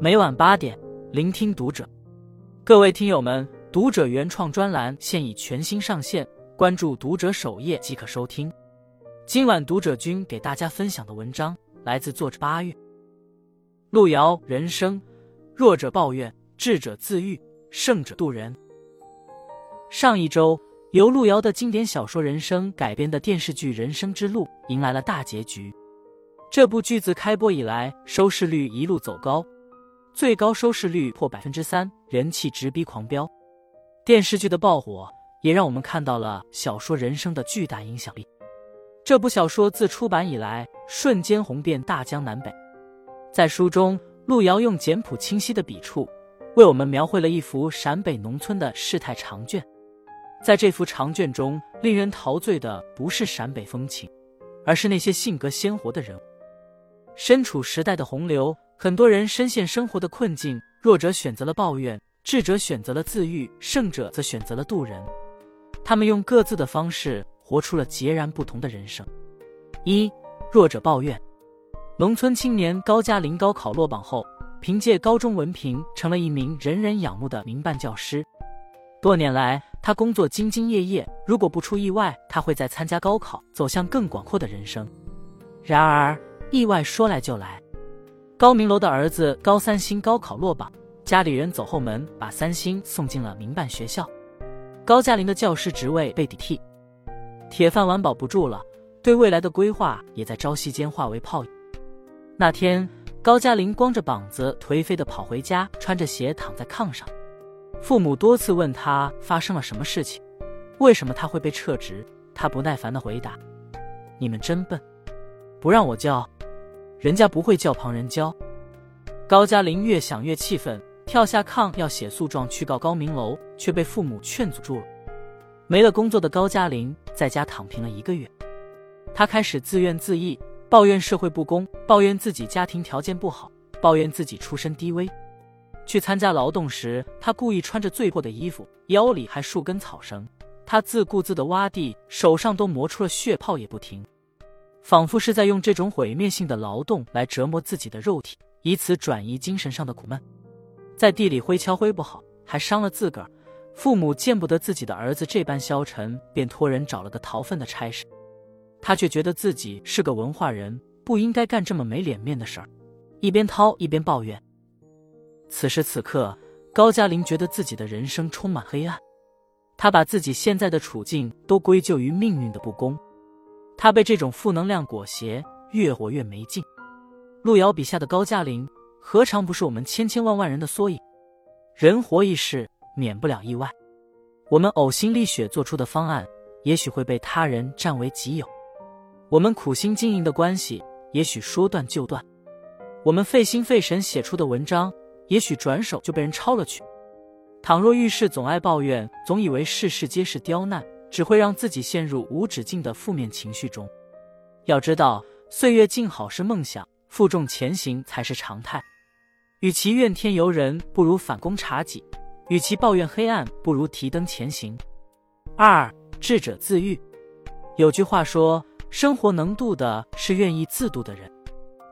每晚八点，聆听读者。各位听友们，读者原创专栏现已全新上线，关注读者首页即可收听。今晚读者君给大家分享的文章来自作者八月。路遥人生，弱者抱怨，智者自愈，胜者渡人。上一周，由路遥的经典小说《人生》改编的电视剧《人生之路》迎来了大结局。这部剧自开播以来，收视率一路走高，最高收视率破百分之三，人气直逼狂飙。电视剧的爆火，也让我们看到了小说《人生》的巨大影响力。这部小说自出版以来，瞬间红遍大江南北。在书中，路遥用简朴清晰的笔触，为我们描绘了一幅陕北农村的世态长卷。在这幅长卷中，令人陶醉的不是陕北风情，而是那些性格鲜活的人物。身处时代的洪流，很多人深陷生活的困境。弱者选择了抱怨，智者选择了自愈，胜者则选择了渡人。他们用各自的方式活出了截然不同的人生。一弱者抱怨，农村青年高加林高考落榜后，凭借高中文凭成了一名人人仰慕的民办教师。多年来，他工作兢兢业业，如果不出意外，他会在参加高考，走向更广阔的人生。然而，意外说来就来，高明楼的儿子高三星高考落榜，家里人走后门把三星送进了民办学校。高嘉林的教师职位被顶替，铁饭碗保不住了，对未来的规划也在朝夕间化为泡影。那天，高嘉林光着膀子颓废的跑回家，穿着鞋躺在炕上。父母多次问他发生了什么事情，为什么他会被撤职？他不耐烦的回答：“你们真笨，不让我教。”人家不会叫旁人教。高加林越想越气愤，跳下炕要写诉状去告高明楼，却被父母劝阻住了。没了工作的高加林在家躺平了一个月，他开始自怨自艾，抱怨社会不公，抱怨自己家庭条件不好，抱怨自己出身低微。去参加劳动时，他故意穿着最破的衣服，腰里还束根草绳。他自顾自的挖地，手上都磨出了血泡也不停。仿佛是在用这种毁灭性的劳动来折磨自己的肉体，以此转移精神上的苦闷。在地里挥锹挥不好，还伤了自个儿。父母见不得自己的儿子这般消沉，便托人找了个逃粪的差事。他却觉得自己是个文化人，不应该干这么没脸面的事儿，一边掏一边抱怨。此时此刻，高加林觉得自己的人生充满黑暗，他把自己现在的处境都归咎于命运的不公。他被这种负能量裹挟，越活越没劲。路遥笔下的高加林，何尝不是我们千千万万人的缩影？人活一世，免不了意外。我们呕心沥血做出的方案，也许会被他人占为己有；我们苦心经营的关系，也许说断就断；我们费心费神写出的文章，也许转手就被人抄了去。倘若遇事总爱抱怨，总以为事事皆是刁难。只会让自己陷入无止境的负面情绪中。要知道，岁月静好是梦想，负重前行才是常态。与其怨天尤人，不如反躬察己；与其抱怨黑暗，不如提灯前行。二智者自愈。有句话说：“生活能渡的是愿意自渡的人。”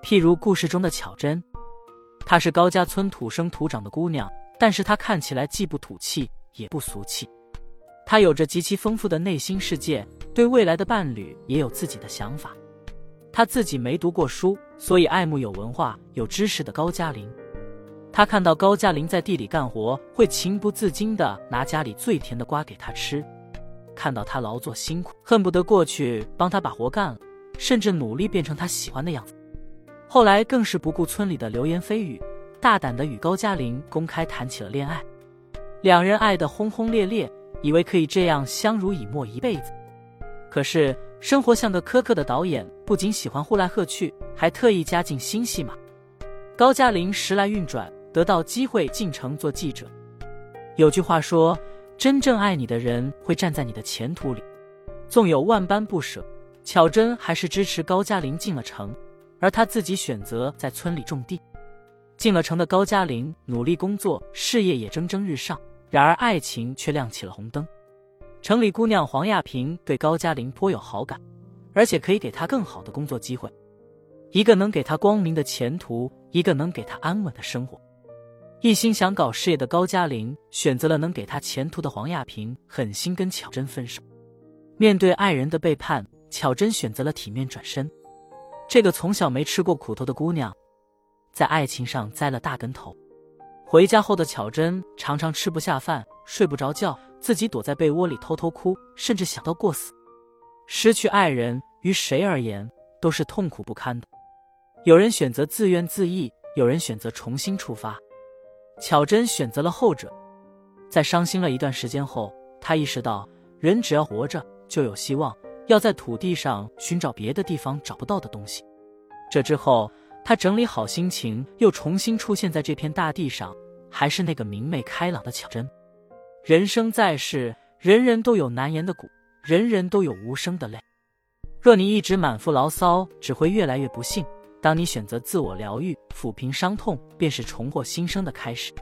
譬如故事中的巧珍，她是高家村土生土长的姑娘，但是她看起来既不土气，也不俗气。他有着极其丰富的内心世界，对未来的伴侣也有自己的想法。他自己没读过书，所以爱慕有文化、有知识的高加林。他看到高加林在地里干活，会情不自禁地拿家里最甜的瓜给他吃；看到他劳作辛苦，恨不得过去帮他把活干了，甚至努力变成他喜欢的样子。后来更是不顾村里的流言蜚语，大胆地与高加林公开谈起了恋爱，两人爱得轰轰烈烈。以为可以这样相濡以沫一辈子，可是生活像个苛刻的导演，不仅喜欢呼来喝去，还特意加进新戏码。高加林时来运转，得到机会进城做记者。有句话说：“真正爱你的人会站在你的前途里。”纵有万般不舍，巧珍还是支持高加林进了城，而他自己选择在村里种地。进了城的高加林努力工作，事业也蒸蒸日上。然而，爱情却亮起了红灯。城里姑娘黄亚萍对高加林颇有好感，而且可以给他更好的工作机会，一个能给他光明的前途，一个能给他安稳的生活。一心想搞事业的高加林选择了能给他前途的黄亚萍，狠心跟巧珍分手。面对爱人的背叛，巧珍选择了体面转身。这个从小没吃过苦头的姑娘，在爱情上栽了大跟头。回家后的巧珍常常吃不下饭，睡不着觉，自己躲在被窝里偷偷哭，甚至想到过死。失去爱人，于谁而言都是痛苦不堪的。有人选择自怨自艾，有人选择重新出发。巧珍选择了后者，在伤心了一段时间后，她意识到人只要活着就有希望，要在土地上寻找别的地方找不到的东西。这之后，他整理好心情，又重新出现在这片大地上，还是那个明媚开朗的巧珍。人生在世，人人都有难言的苦，人人都有无声的泪。若你一直满腹牢骚，只会越来越不幸。当你选择自我疗愈、抚平伤痛，便是重获新生的开始。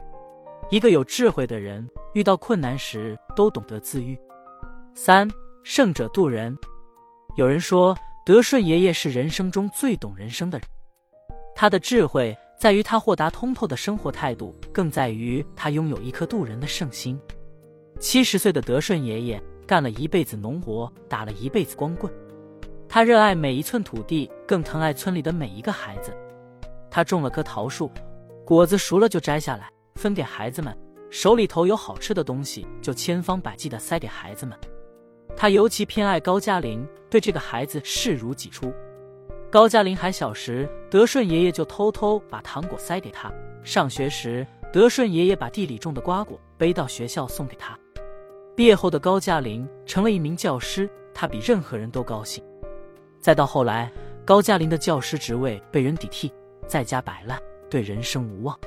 一个有智慧的人，遇到困难时都懂得自愈。三胜者渡人。有人说，德顺爷爷是人生中最懂人生的人。他的智慧在于他豁达通透的生活态度，更在于他拥有一颗渡人的圣心。七十岁的德顺爷爷干了一辈子农活，打了一辈子光棍。他热爱每一寸土地，更疼爱村里的每一个孩子。他种了棵桃树，果子熟了就摘下来分给孩子们，手里头有好吃的东西就千方百计的塞给孩子们。他尤其偏爱高加林，对这个孩子视如己出。高加林还小时，德顺爷爷就偷偷把糖果塞给他。上学时，德顺爷爷把地里种的瓜果背到学校送给他。毕业后的高加林成了一名教师，他比任何人都高兴。再到后来，高加林的教师职位被人顶替，在家摆烂，对人生无望。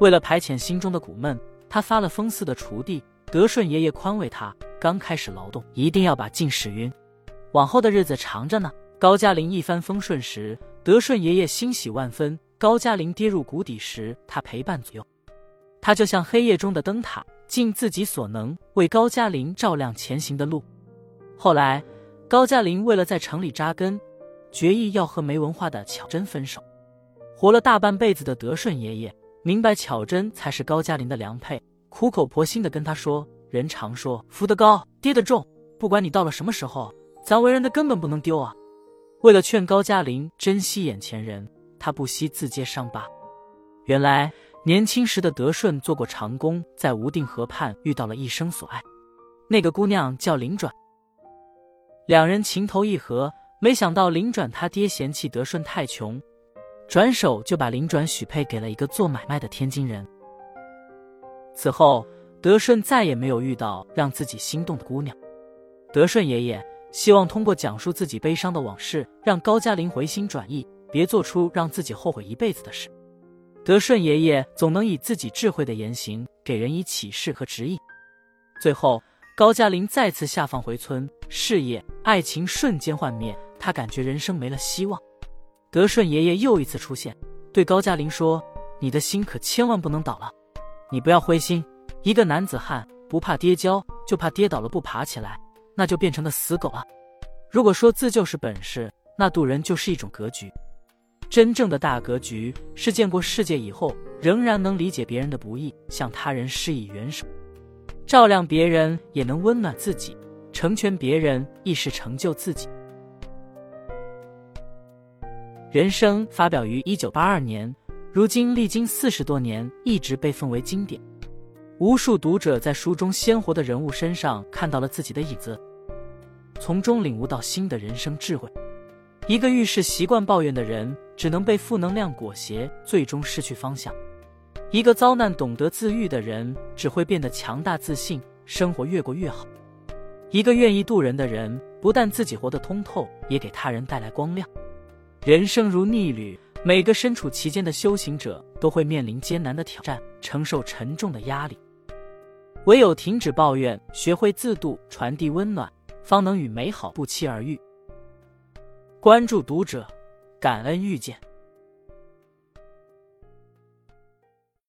为了排遣心中的苦闷，他发了疯似的锄地。德顺爷爷宽慰他：刚开始劳动，一定要把劲使匀，往后的日子长着呢。高加林一帆风顺时，德顺爷爷欣喜万分；高加林跌入谷底时，他陪伴左右。他就像黑夜中的灯塔，尽自己所能为高加林照亮前行的路。后来。高加林为了在城里扎根，决意要和没文化的巧珍分手。活了大半辈子的德顺爷爷明白巧珍才是高加林的良配，苦口婆心的跟他说：“人常说扶得高，跌得重，不管你到了什么时候，咱为人的根本不能丢啊。”为了劝高加林珍惜眼前人，他不惜自揭伤疤。原来年轻时的德顺做过长工，在无定河畔遇到了一生所爱，那个姑娘叫林转。两人情投意合，没想到林转他爹嫌弃德顺太穷，转手就把林转许配给了一个做买卖的天津人。此后，德顺再也没有遇到让自己心动的姑娘。德顺爷爷希望通过讲述自己悲伤的往事，让高加林回心转意，别做出让自己后悔一辈子的事。德顺爷爷总能以自己智慧的言行给人以启示和指引。最后。高加林再次下放回村，事业、爱情瞬间幻灭，他感觉人生没了希望。德顺爷爷又一次出现，对高加林说：“你的心可千万不能倒了，你不要灰心。一个男子汉不怕跌跤，就怕跌倒了不爬起来，那就变成了死狗了。如果说自救是本事，那渡人就是一种格局。真正的大格局是见过世界以后，仍然能理解别人的不易，向他人施以援手。”照亮别人也能温暖自己，成全别人亦是成就自己。人生发表于一九八二年，如今历经四十多年，一直被奉为经典。无数读者在书中鲜活的人物身上看到了自己的影子，从中领悟到新的人生智慧。一个遇事习惯抱怨的人，只能被负能量裹挟，最终失去方向。一个遭难懂得自愈的人，只会变得强大自信，生活越过越好。一个愿意渡人的人，不但自己活得通透，也给他人带来光亮。人生如逆旅，每个身处其间的修行者都会面临艰难的挑战，承受沉重的压力。唯有停止抱怨，学会自渡，传递温暖，方能与美好不期而遇。关注读者，感恩遇见。